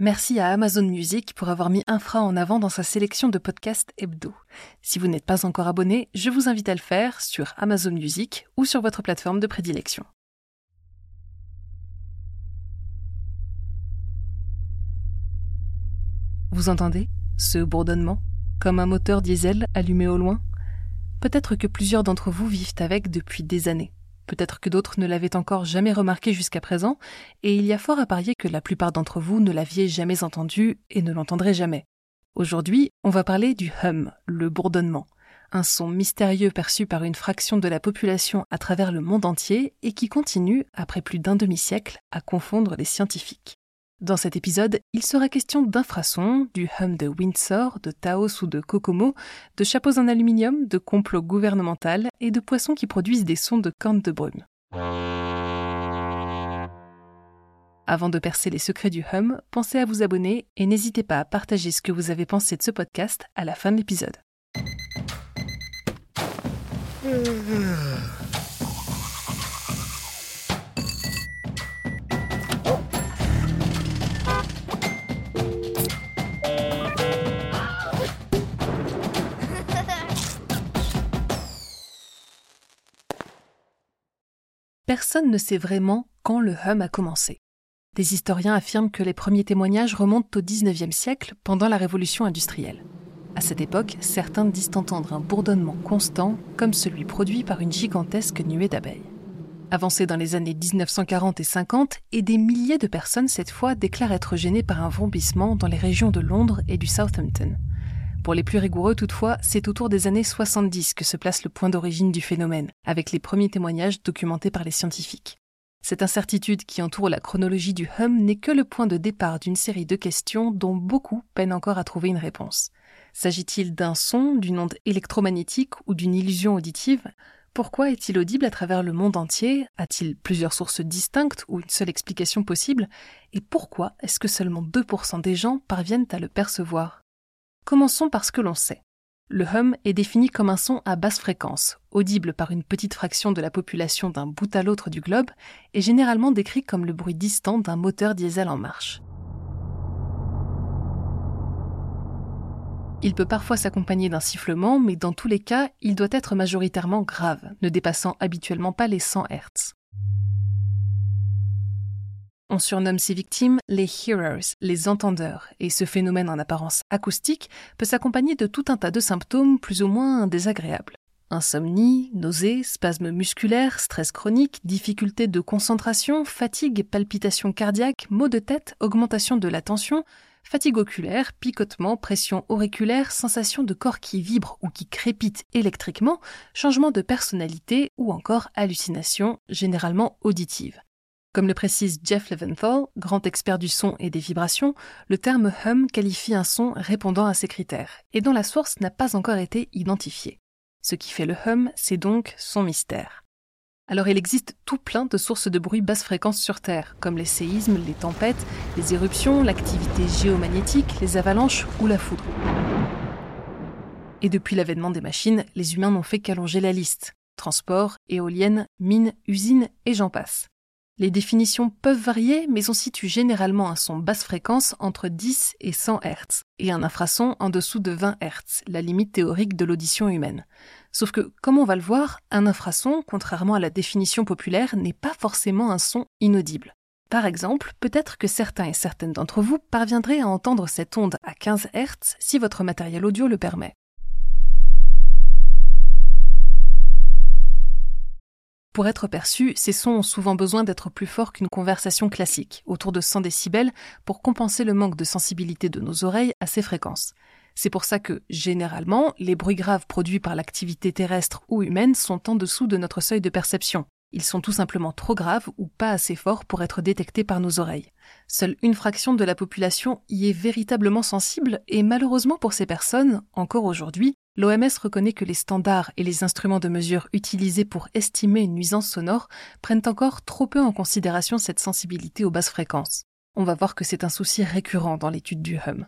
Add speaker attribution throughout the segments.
Speaker 1: Merci à Amazon Music pour avoir mis Infra en avant dans sa sélection de podcasts hebdo. Si vous n'êtes pas encore abonné, je vous invite à le faire sur Amazon Music ou sur votre plateforme de prédilection. Vous entendez ce bourdonnement? Comme un moteur diesel allumé au loin? Peut-être que plusieurs d'entre vous vivent avec depuis des années. Peut-être que d'autres ne l'avaient encore jamais remarqué jusqu'à présent, et il y a fort à parier que la plupart d'entre vous ne l'aviez jamais entendu et ne l'entendraient jamais. Aujourd'hui, on va parler du hum, le bourdonnement, un son mystérieux perçu par une fraction de la population à travers le monde entier et qui continue, après plus d'un demi-siècle, à confondre les scientifiques. Dans cet épisode, il sera question d'infrasons, du hum de Windsor, de Taos ou de Kokomo, de chapeaux en aluminium, de complots gouvernementaux et de poissons qui produisent des sons de cornes de brume. Avant de percer les secrets du hum, pensez à vous abonner et n'hésitez pas à partager ce que vous avez pensé de ce podcast à la fin de l'épisode. Personne ne sait vraiment quand le hum a commencé. Des historiens affirment que les premiers témoignages remontent au XIXe siècle, pendant la révolution industrielle. À cette époque, certains disent entendre un bourdonnement constant, comme celui produit par une gigantesque nuée d'abeilles. Avancé dans les années 1940 et 50, et des milliers de personnes cette fois déclarent être gênées par un vrombissement dans les régions de Londres et du Southampton. Pour les plus rigoureux toutefois, c'est autour des années 70 que se place le point d'origine du phénomène, avec les premiers témoignages documentés par les scientifiques. Cette incertitude qui entoure la chronologie du hum n'est que le point de départ d'une série de questions dont beaucoup peinent encore à trouver une réponse. S'agit-il d'un son, d'une onde électromagnétique ou d'une illusion auditive? Pourquoi est-il audible à travers le monde entier? A-t-il plusieurs sources distinctes ou une seule explication possible? Et pourquoi est-ce que seulement 2% des gens parviennent à le percevoir? Commençons par ce que l'on sait. Le hum est défini comme un son à basse fréquence, audible par une petite fraction de la population d'un bout à l'autre du globe, et généralement décrit comme le bruit distant d'un moteur diesel en marche. Il peut parfois s'accompagner d'un sifflement, mais dans tous les cas, il doit être majoritairement grave, ne dépassant habituellement pas les 100 Hz. On surnomme ces victimes les hearers, les entendeurs, et ce phénomène en apparence acoustique peut s'accompagner de tout un tas de symptômes plus ou moins désagréables. Insomnie, nausées, spasmes musculaires, stress chronique, difficultés de concentration, fatigue, palpitations cardiaques, maux de tête, augmentation de la tension, fatigue oculaire, picotement, pression auriculaire, sensation de corps qui vibre ou qui crépite électriquement, changement de personnalité ou encore hallucination, généralement auditive. Comme le précise Jeff Leventhal, grand expert du son et des vibrations, le terme hum qualifie un son répondant à ces critères, et dont la source n'a pas encore été identifiée. Ce qui fait le hum, c'est donc son mystère. Alors il existe tout plein de sources de bruit basse fréquence sur Terre, comme les séismes, les tempêtes, les éruptions, l'activité géomagnétique, les avalanches ou la foudre. Et depuis l'avènement des machines, les humains n'ont fait qu'allonger la liste. Transport, éoliennes, mines, usines et j'en passe. Les définitions peuvent varier, mais on situe généralement un son basse fréquence entre 10 et 100 Hz, et un infrason en dessous de 20 Hz, la limite théorique de l'audition humaine. Sauf que, comme on va le voir, un infrason, contrairement à la définition populaire, n'est pas forcément un son inaudible. Par exemple, peut-être que certains et certaines d'entre vous parviendraient à entendre cette onde à 15 Hz si votre matériel audio le permet. Pour être perçus, ces sons ont souvent besoin d'être plus forts qu'une conversation classique, autour de 100 décibels, pour compenser le manque de sensibilité de nos oreilles à ces fréquences. C'est pour ça que, généralement, les bruits graves produits par l'activité terrestre ou humaine sont en dessous de notre seuil de perception. Ils sont tout simplement trop graves ou pas assez forts pour être détectés par nos oreilles. Seule une fraction de la population y est véritablement sensible et malheureusement pour ces personnes, encore aujourd'hui, l'OMS reconnaît que les standards et les instruments de mesure utilisés pour estimer une nuisance sonore prennent encore trop peu en considération cette sensibilité aux basses fréquences. On va voir que c'est un souci récurrent dans l'étude du hum.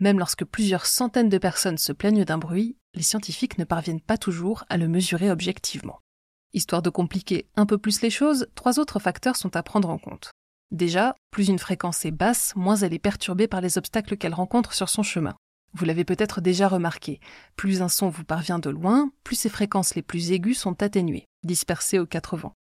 Speaker 1: Même lorsque plusieurs centaines de personnes se plaignent d'un bruit, les scientifiques ne parviennent pas toujours à le mesurer objectivement. Histoire de compliquer un peu plus les choses, trois autres facteurs sont à prendre en compte. Déjà, plus une fréquence est basse, moins elle est perturbée par les obstacles qu'elle rencontre sur son chemin. Vous l'avez peut-être déjà remarqué, plus un son vous parvient de loin, plus ses fréquences les plus aiguës sont atténuées, dispersées aux quatre vents.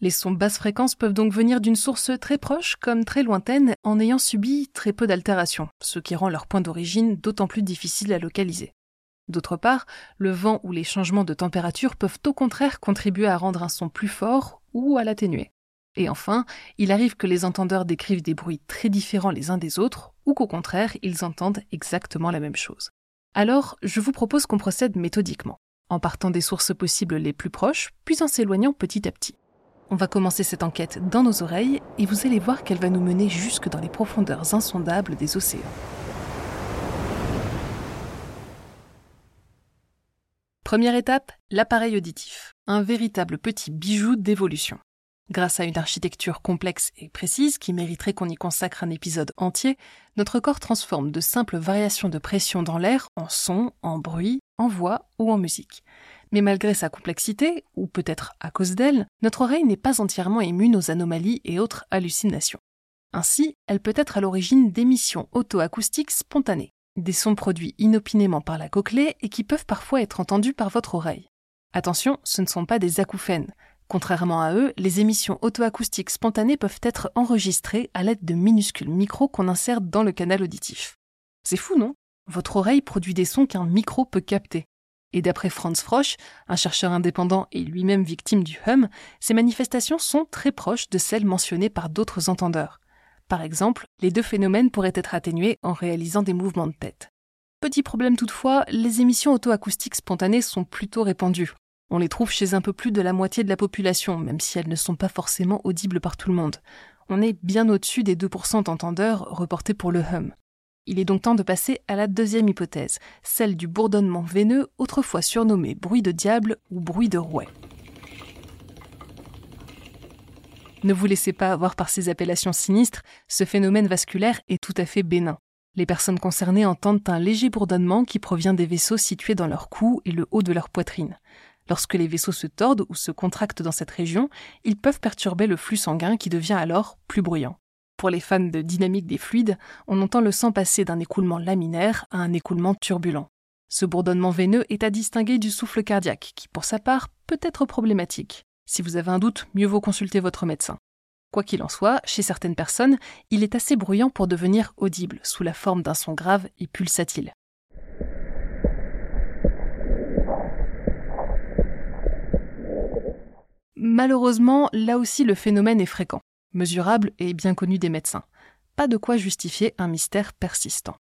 Speaker 1: Les sons basse fréquence peuvent donc venir d'une source très proche comme très lointaine en ayant subi très peu d'altérations, ce qui rend leur point d'origine d'autant plus difficile à localiser. D'autre part, le vent ou les changements de température peuvent au contraire contribuer à rendre un son plus fort ou à l'atténuer. Et enfin, il arrive que les entendeurs décrivent des bruits très différents les uns des autres, ou qu'au contraire, ils entendent exactement la même chose. Alors, je vous propose qu'on procède méthodiquement, en partant des sources possibles les plus proches, puis en s'éloignant petit à petit. On va commencer cette enquête dans nos oreilles, et vous allez voir qu'elle va nous mener jusque dans les profondeurs insondables des océans. Première étape, l'appareil auditif, un véritable petit bijou d'évolution. Grâce à une architecture complexe et précise qui mériterait qu'on y consacre un épisode entier, notre corps transforme de simples variations de pression dans l'air en son, en bruit, en voix ou en musique. Mais malgré sa complexité, ou peut-être à cause d'elle, notre oreille n'est pas entièrement immune aux anomalies et autres hallucinations. Ainsi, elle peut être à l'origine d'émissions auto-acoustiques spontanées des sons produits inopinément par la cochlée et qui peuvent parfois être entendus par votre oreille. Attention, ce ne sont pas des acouphènes. Contrairement à eux, les émissions auto-acoustiques spontanées peuvent être enregistrées à l'aide de minuscules micros qu'on insère dans le canal auditif. C'est fou, non? Votre oreille produit des sons qu'un micro peut capter. Et d'après Franz Frosch, un chercheur indépendant et lui-même victime du hum, ces manifestations sont très proches de celles mentionnées par d'autres entendeurs. Par exemple, les deux phénomènes pourraient être atténués en réalisant des mouvements de tête. Petit problème toutefois, les émissions auto-acoustiques spontanées sont plutôt répandues. On les trouve chez un peu plus de la moitié de la population, même si elles ne sont pas forcément audibles par tout le monde. On est bien au-dessus des 2% d'entendeurs reportés pour le hum. Il est donc temps de passer à la deuxième hypothèse, celle du bourdonnement veineux, autrefois surnommé bruit de diable ou bruit de rouet. Ne vous laissez pas avoir par ces appellations sinistres, ce phénomène vasculaire est tout à fait bénin. Les personnes concernées entendent un léger bourdonnement qui provient des vaisseaux situés dans leur cou et le haut de leur poitrine. Lorsque les vaisseaux se tordent ou se contractent dans cette région, ils peuvent perturber le flux sanguin qui devient alors plus bruyant. Pour les fans de dynamique des fluides, on entend le sang passer d'un écoulement laminaire à un écoulement turbulent. Ce bourdonnement veineux est à distinguer du souffle cardiaque, qui pour sa part peut être problématique. Si vous avez un doute, mieux vaut consulter votre médecin. Quoi qu'il en soit, chez certaines personnes, il est assez bruyant pour devenir audible, sous la forme d'un son grave et pulsatile. Malheureusement, là aussi le phénomène est fréquent, mesurable et bien connu des médecins. Pas de quoi justifier un mystère persistant.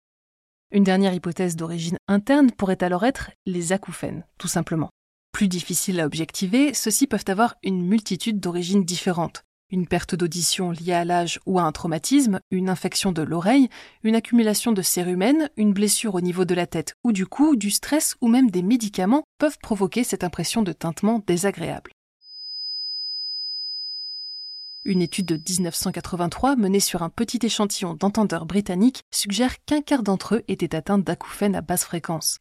Speaker 1: Une dernière hypothèse d'origine interne pourrait alors être les acouphènes, tout simplement. Plus difficiles à objectiver, ceux-ci peuvent avoir une multitude d'origines différentes. Une perte d'audition liée à l'âge ou à un traumatisme, une infection de l'oreille, une accumulation de cérumen, une blessure au niveau de la tête ou du cou, du stress ou même des médicaments peuvent provoquer cette impression de tintement désagréable. Une étude de 1983 menée sur un petit échantillon d'entendeurs britanniques suggère qu'un quart d'entre eux étaient atteints d'acouphènes à basse fréquence.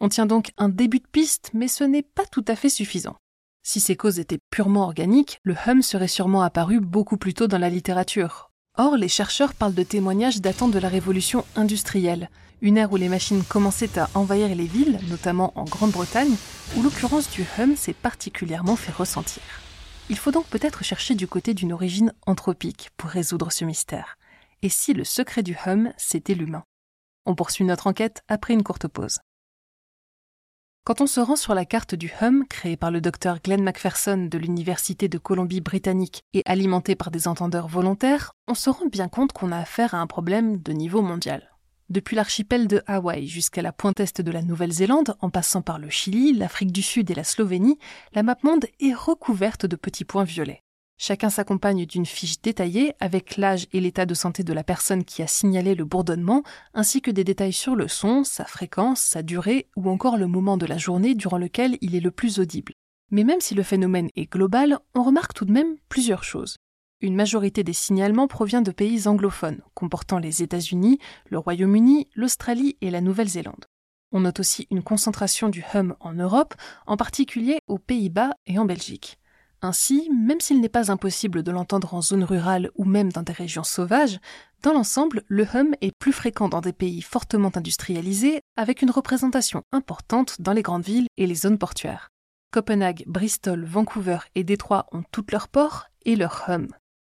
Speaker 1: On tient donc un début de piste, mais ce n'est pas tout à fait suffisant. Si ces causes étaient purement organiques, le hum serait sûrement apparu beaucoup plus tôt dans la littérature. Or, les chercheurs parlent de témoignages datant de la révolution industrielle, une ère où les machines commençaient à envahir les villes, notamment en Grande-Bretagne, où l'occurrence du hum s'est particulièrement fait ressentir. Il faut donc peut-être chercher du côté d'une origine anthropique pour résoudre ce mystère. Et si le secret du hum, c'était l'humain? On poursuit notre enquête après une courte pause. Quand on se rend sur la carte du hum créée par le docteur Glenn Macpherson de l'Université de Colombie-Britannique et alimentée par des entendeurs volontaires, on se rend bien compte qu'on a affaire à un problème de niveau mondial. Depuis l'archipel de Hawaï jusqu'à la pointe est de la Nouvelle-Zélande, en passant par le Chili, l'Afrique du Sud et la Slovénie, la map monde est recouverte de petits points violets. Chacun s'accompagne d'une fiche détaillée avec l'âge et l'état de santé de la personne qui a signalé le bourdonnement, ainsi que des détails sur le son, sa fréquence, sa durée ou encore le moment de la journée durant lequel il est le plus audible. Mais même si le phénomène est global, on remarque tout de même plusieurs choses. Une majorité des signalements provient de pays anglophones, comportant les États-Unis, le Royaume-Uni, l'Australie et la Nouvelle-Zélande. On note aussi une concentration du hum en Europe, en particulier aux Pays-Bas et en Belgique. Ainsi, même s'il n'est pas impossible de l'entendre en zone rurale ou même dans des régions sauvages, dans l'ensemble, le hum est plus fréquent dans des pays fortement industrialisés, avec une représentation importante dans les grandes villes et les zones portuaires. Copenhague, Bristol, Vancouver et Détroit ont toutes leurs ports et leur hum.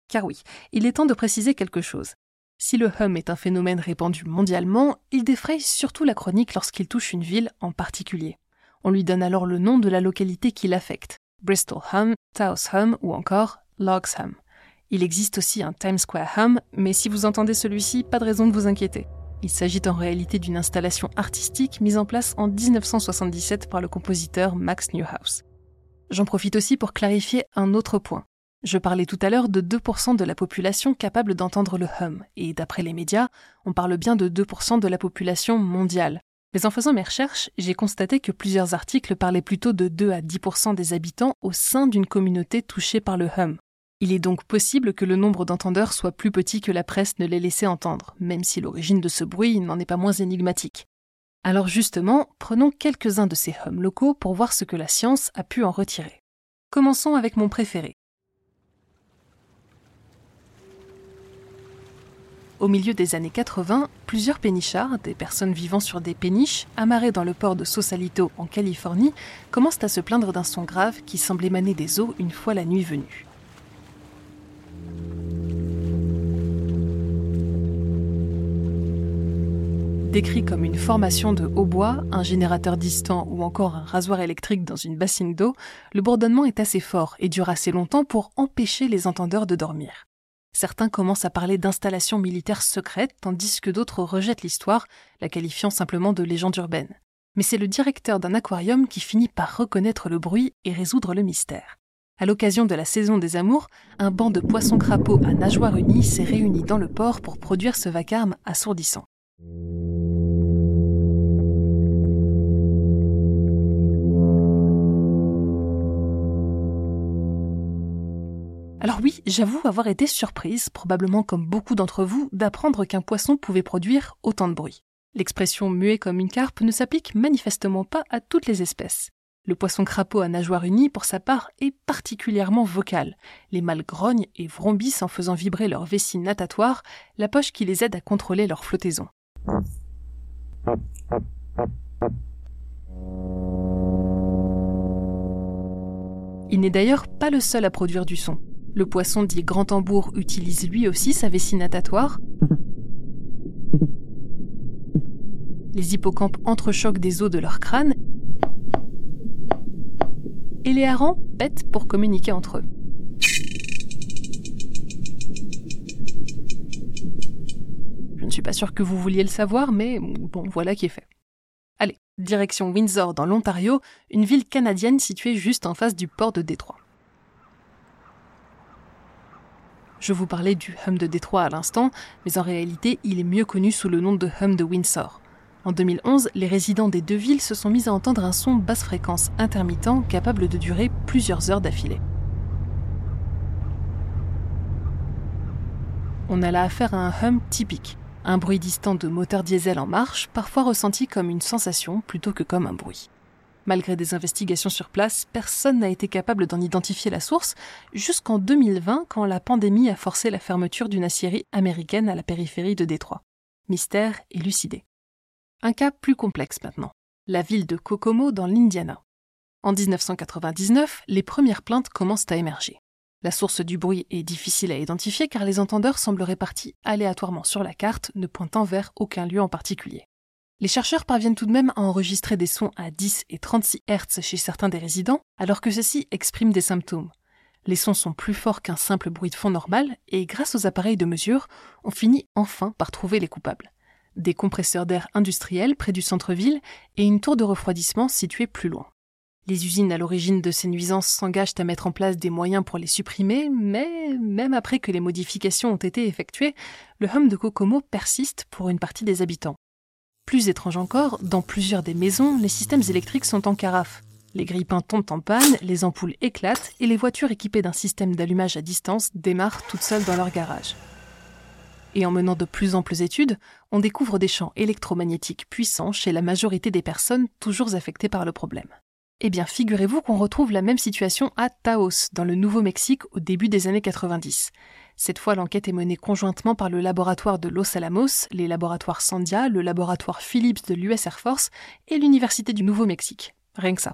Speaker 1: Car oui, il est temps de préciser quelque chose. Si le hum est un phénomène répandu mondialement, il défraye surtout la chronique lorsqu'il touche une ville en particulier. On lui donne alors le nom de la localité qui l'affecte. Bristol Hum, Taos Hum ou encore Logs Hum. Il existe aussi un Times Square Hum, mais si vous entendez celui-ci, pas de raison de vous inquiéter. Il s'agit en réalité d'une installation artistique mise en place en 1977 par le compositeur Max Newhouse. J'en profite aussi pour clarifier un autre point. Je parlais tout à l'heure de 2% de la population capable d'entendre le hum, et d'après les médias, on parle bien de 2% de la population mondiale. Mais en faisant mes recherches, j'ai constaté que plusieurs articles parlaient plutôt de 2 à 10% des habitants au sein d'une communauté touchée par le hum. Il est donc possible que le nombre d'entendeurs soit plus petit que la presse ne l'ait laissé entendre, même si l'origine de ce bruit n'en est pas moins énigmatique. Alors justement, prenons quelques-uns de ces hums locaux pour voir ce que la science a pu en retirer. Commençons avec mon préféré. Au milieu des années 80, plusieurs pénichards, des personnes vivant sur des péniches, amarrées dans le port de Sausalito en Californie, commencent à se plaindre d'un son grave qui semble émaner des eaux une fois la nuit venue. Décrit comme une formation de hautbois, un générateur distant ou encore un rasoir électrique dans une bassine d'eau, le bourdonnement est assez fort et dure assez longtemps pour empêcher les entendeurs de dormir. Certains commencent à parler d'installations militaires secrètes, tandis que d'autres rejettent l'histoire, la qualifiant simplement de légende urbaine. Mais c'est le directeur d'un aquarium qui finit par reconnaître le bruit et résoudre le mystère. À l'occasion de la saison des amours, un banc de poissons-crapauds à nageoires unies s'est réuni dans le port pour produire ce vacarme assourdissant. Alors oui, j'avoue avoir été surprise, probablement comme beaucoup d'entre vous, d'apprendre qu'un poisson pouvait produire autant de bruit. L'expression muet comme une carpe ne s'applique manifestement pas à toutes les espèces. Le poisson crapaud à nageoires unies, pour sa part, est particulièrement vocal. Les mâles grognent et vrombissent en faisant vibrer leur vessie natatoire, la poche qui les aide à contrôler leur flottaison. Il n'est d'ailleurs pas le seul à produire du son. Le poisson dit grand tambour utilise lui aussi sa vessie natatoire. Les hippocampes entrechoquent des os de leur crâne. Et les harengs pètent pour communiquer entre eux. Je ne suis pas sûr que vous vouliez le savoir, mais bon, voilà qui est fait. Allez, direction Windsor dans l'Ontario, une ville canadienne située juste en face du port de Détroit. Je vous parlais du hum de Détroit à l'instant, mais en réalité, il est mieux connu sous le nom de hum de Windsor. En 2011, les résidents des deux villes se sont mis à entendre un son basse fréquence intermittent capable de durer plusieurs heures d'affilée. On a là affaire à un hum typique, un bruit distant de moteur diesel en marche, parfois ressenti comme une sensation plutôt que comme un bruit. Malgré des investigations sur place, personne n'a été capable d'en identifier la source jusqu'en 2020 quand la pandémie a forcé la fermeture d'une aciérie américaine à la périphérie de Détroit. Mystère élucidé. Un cas plus complexe maintenant. La ville de Kokomo dans l'Indiana. En 1999, les premières plaintes commencent à émerger. La source du bruit est difficile à identifier car les entendeurs semblent répartis aléatoirement sur la carte, ne pointant vers aucun lieu en particulier. Les chercheurs parviennent tout de même à enregistrer des sons à 10 et 36 Hz chez certains des résidents, alors que ceux-ci expriment des symptômes. Les sons sont plus forts qu'un simple bruit de fond normal, et grâce aux appareils de mesure, on finit enfin par trouver les coupables. Des compresseurs d'air industriels près du centre-ville et une tour de refroidissement située plus loin. Les usines à l'origine de ces nuisances s'engagent à mettre en place des moyens pour les supprimer, mais même après que les modifications ont été effectuées, le hum de Kokomo persiste pour une partie des habitants. Plus étrange encore, dans plusieurs des maisons, les systèmes électriques sont en carafe. Les grippins tombent en panne, les ampoules éclatent et les voitures équipées d'un système d'allumage à distance démarrent toutes seules dans leur garage. Et en menant de plus amples études, on découvre des champs électromagnétiques puissants chez la majorité des personnes toujours affectées par le problème. Eh bien, figurez-vous qu'on retrouve la même situation à Taos, dans le Nouveau-Mexique, au début des années 90. Cette fois, l'enquête est menée conjointement par le laboratoire de Los Alamos, les laboratoires Sandia, le laboratoire Phillips de l'US Air Force et l'Université du Nouveau-Mexique. Rien que ça.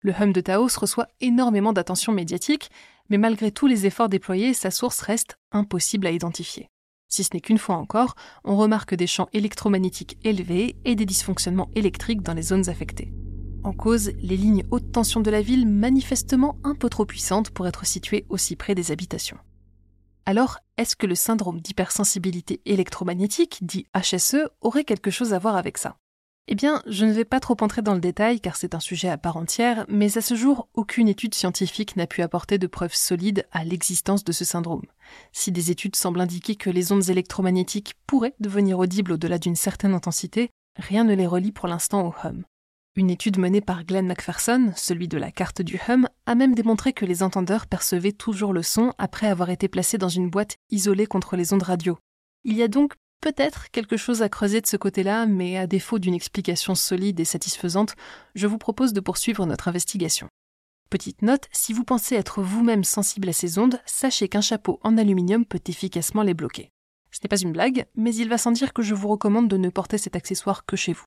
Speaker 1: Le hum de Taos reçoit énormément d'attention médiatique, mais malgré tous les efforts déployés, sa source reste impossible à identifier. Si ce n'est qu'une fois encore, on remarque des champs électromagnétiques élevés et des dysfonctionnements électriques dans les zones affectées. En cause, les lignes haute tension de la ville, manifestement un peu trop puissantes pour être situées aussi près des habitations. Alors, est-ce que le syndrome d'hypersensibilité électromagnétique, dit HSE, aurait quelque chose à voir avec ça? Eh bien, je ne vais pas trop entrer dans le détail car c'est un sujet à part entière, mais à ce jour, aucune étude scientifique n'a pu apporter de preuves solides à l'existence de ce syndrome. Si des études semblent indiquer que les ondes électromagnétiques pourraient devenir audibles au-delà d'une certaine intensité, rien ne les relie pour l'instant au hum. Une étude menée par Glenn McPherson, celui de la carte du hum, a même démontré que les entendeurs percevaient toujours le son après avoir été placés dans une boîte isolée contre les ondes radio. Il y a donc peut-être quelque chose à creuser de ce côté-là, mais à défaut d'une explication solide et satisfaisante, je vous propose de poursuivre notre investigation. Petite note, si vous pensez être vous-même sensible à ces ondes, sachez qu'un chapeau en aluminium peut efficacement les bloquer. Ce n'est pas une blague, mais il va sans dire que je vous recommande de ne porter cet accessoire que chez vous.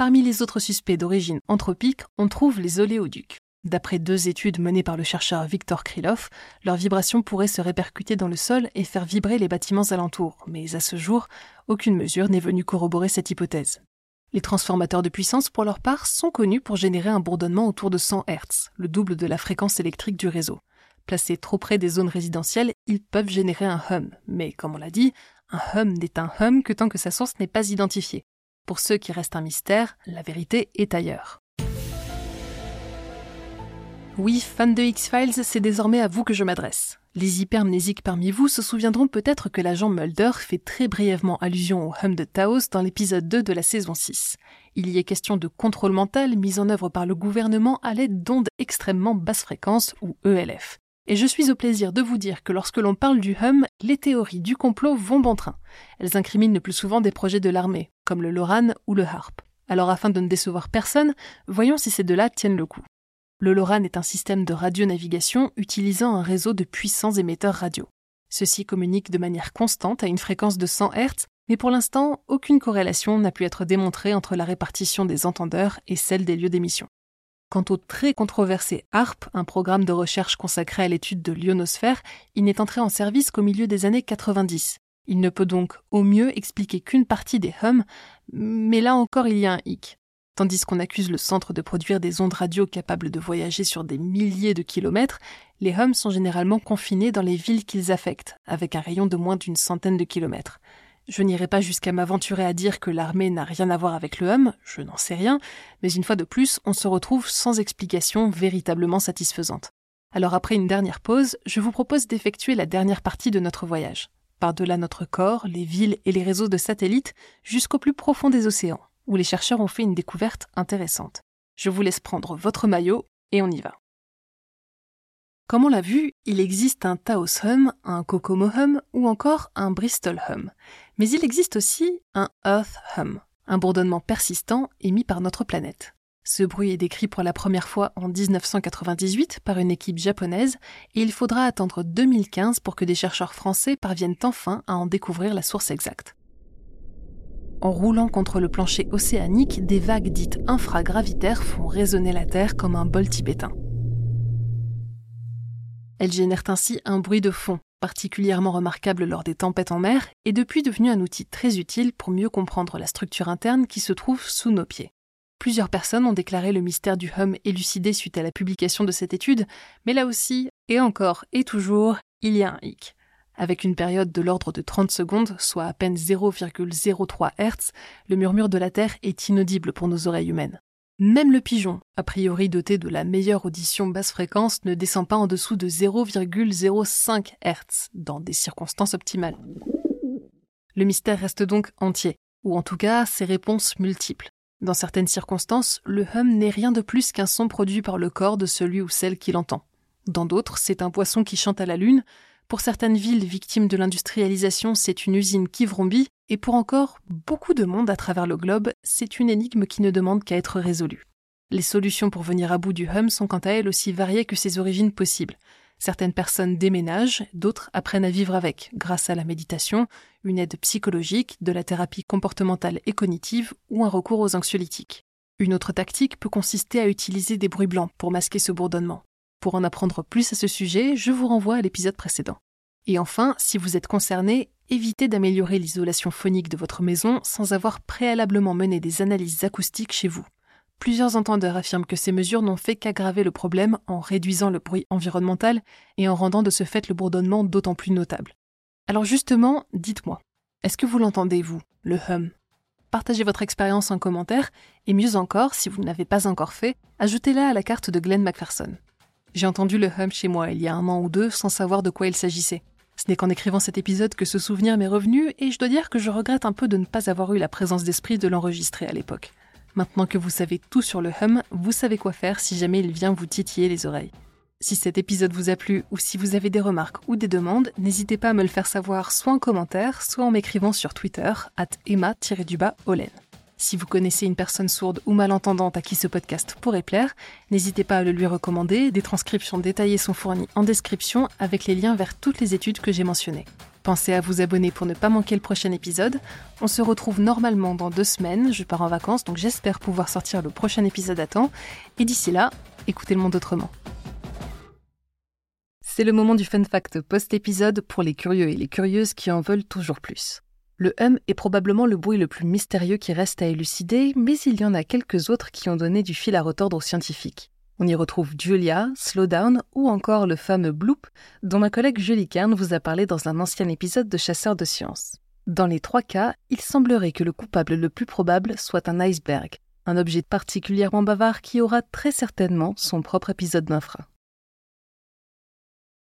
Speaker 1: Parmi les autres suspects d'origine anthropique, on trouve les oléoducs. D'après deux études menées par le chercheur Viktor Krylov, leurs vibrations pourraient se répercuter dans le sol et faire vibrer les bâtiments alentours, mais à ce jour, aucune mesure n'est venue corroborer cette hypothèse. Les transformateurs de puissance, pour leur part, sont connus pour générer un bourdonnement autour de 100 Hz, le double de la fréquence électrique du réseau. Placés trop près des zones résidentielles, ils peuvent générer un hum, mais comme on l'a dit, un hum n'est un hum que tant que sa source n'est pas identifiée. Pour ceux qui restent un mystère, la vérité est ailleurs. Oui, fans de X-Files, c'est désormais à vous que je m'adresse. Les hypermnésiques parmi vous se souviendront peut-être que l'agent Mulder fait très brièvement allusion au hum de Taos dans l'épisode 2 de la saison 6. Il y est question de contrôle mental mis en œuvre par le gouvernement à l'aide d'ondes extrêmement basse fréquence ou ELF. Et je suis au plaisir de vous dire que lorsque l'on parle du hum, les théories du complot vont bon train. Elles incriminent le plus souvent des projets de l'armée, comme le LORAN ou le HARP. Alors afin de ne décevoir personne, voyons si ces deux-là tiennent le coup. Le LORAN est un système de radionavigation utilisant un réseau de puissants émetteurs radio. Ceux-ci communiquent de manière constante à une fréquence de 100 Hz, mais pour l'instant, aucune corrélation n'a pu être démontrée entre la répartition des entendeurs et celle des lieux d'émission. Quant au très controversé HARP, un programme de recherche consacré à l'étude de l'ionosphère, il n'est entré en service qu'au milieu des années 90. Il ne peut donc au mieux expliquer qu'une partie des hums, mais là encore il y a un hic. Tandis qu'on accuse le centre de produire des ondes radio capables de voyager sur des milliers de kilomètres, les hums sont généralement confinés dans les villes qu'ils affectent, avec un rayon de moins d'une centaine de kilomètres. Je n'irai pas jusqu'à m'aventurer à dire que l'armée n'a rien à voir avec le hum, je n'en sais rien, mais une fois de plus, on se retrouve sans explication véritablement satisfaisante. Alors après une dernière pause, je vous propose d'effectuer la dernière partie de notre voyage. Par-delà notre corps, les villes et les réseaux de satellites, jusqu'au plus profond des océans, où les chercheurs ont fait une découverte intéressante. Je vous laisse prendre votre maillot et on y va. Comme on l'a vu, il existe un Taos Hum, un Kokomo Hum ou encore un Bristol Hum. Mais il existe aussi un Earth Hum, un bourdonnement persistant émis par notre planète. Ce bruit est décrit pour la première fois en 1998 par une équipe japonaise et il faudra attendre 2015 pour que des chercheurs français parviennent enfin à en découvrir la source exacte. En roulant contre le plancher océanique, des vagues dites infragravitaires font résonner la Terre comme un bol tibétain. Elles génèrent ainsi un bruit de fond, particulièrement remarquable lors des tempêtes en mer, et depuis devenu un outil très utile pour mieux comprendre la structure interne qui se trouve sous nos pieds. Plusieurs personnes ont déclaré le mystère du hum élucidé suite à la publication de cette étude, mais là aussi, et encore et toujours, il y a un hic. Avec une période de l'ordre de 30 secondes, soit à peine 0,03 Hz, le murmure de la Terre est inaudible pour nos oreilles humaines. Même le pigeon, a priori doté de la meilleure audition basse fréquence, ne descend pas en dessous de 0,05 Hz dans des circonstances optimales. Le mystère reste donc entier, ou en tout cas ses réponses multiples. Dans certaines circonstances, le hum n'est rien de plus qu'un son produit par le corps de celui ou celle qui l'entend. Dans d'autres, c'est un poisson qui chante à la lune. Pour certaines villes victimes de l'industrialisation, c'est une usine qui vrombit. Et pour encore beaucoup de monde à travers le globe, c'est une énigme qui ne demande qu'à être résolue. Les solutions pour venir à bout du hum sont quant à elles aussi variées que ses origines possibles. Certaines personnes déménagent, d'autres apprennent à vivre avec, grâce à la méditation, une aide psychologique, de la thérapie comportementale et cognitive ou un recours aux anxiolytiques. Une autre tactique peut consister à utiliser des bruits blancs pour masquer ce bourdonnement. Pour en apprendre plus à ce sujet, je vous renvoie à l'épisode précédent. Et enfin, si vous êtes concerné, évitez d'améliorer l'isolation phonique de votre maison sans avoir préalablement mené des analyses acoustiques chez vous. Plusieurs entendeurs affirment que ces mesures n'ont fait qu'aggraver le problème en réduisant le bruit environnemental et en rendant de ce fait le bourdonnement d'autant plus notable. Alors justement, dites-moi, est-ce que vous l'entendez, vous, le hum? Partagez votre expérience en commentaire, et mieux encore, si vous ne l'avez pas encore fait, ajoutez-la à la carte de Glenn McPherson. J'ai entendu le hum chez moi il y a un an ou deux sans savoir de quoi il s'agissait. Ce n'est qu'en écrivant cet épisode que ce souvenir m'est revenu, et je dois dire que je regrette un peu de ne pas avoir eu la présence d'esprit de l'enregistrer à l'époque. Maintenant que vous savez tout sur le hum, vous savez quoi faire si jamais il vient vous titiller les oreilles. Si cet épisode vous a plu ou si vous avez des remarques ou des demandes, n'hésitez pas à me le faire savoir soit en commentaire, soit en m'écrivant sur Twitter, at emma-olen. Si vous connaissez une personne sourde ou malentendante à qui ce podcast pourrait plaire, n'hésitez pas à le lui recommander. Des transcriptions détaillées sont fournies en description avec les liens vers toutes les études que j'ai mentionnées. Pensez à vous abonner pour ne pas manquer le prochain épisode. On se retrouve normalement dans deux semaines. Je pars en vacances, donc j'espère pouvoir sortir le prochain épisode à temps. Et d'ici là, écoutez le monde autrement. C'est le moment du fun fact post-épisode pour les curieux et les curieuses qui en veulent toujours plus. Le hum est probablement le bruit le plus mystérieux qui reste à élucider, mais il y en a quelques autres qui ont donné du fil à retordre aux scientifiques. On y retrouve Julia, Slowdown ou encore le fameux Bloop dont ma collègue Julie Kern vous a parlé dans un ancien épisode de Chasseurs de sciences. Dans les trois cas, il semblerait que le coupable le plus probable soit un iceberg, un objet particulièrement bavard qui aura très certainement son propre épisode d'infra.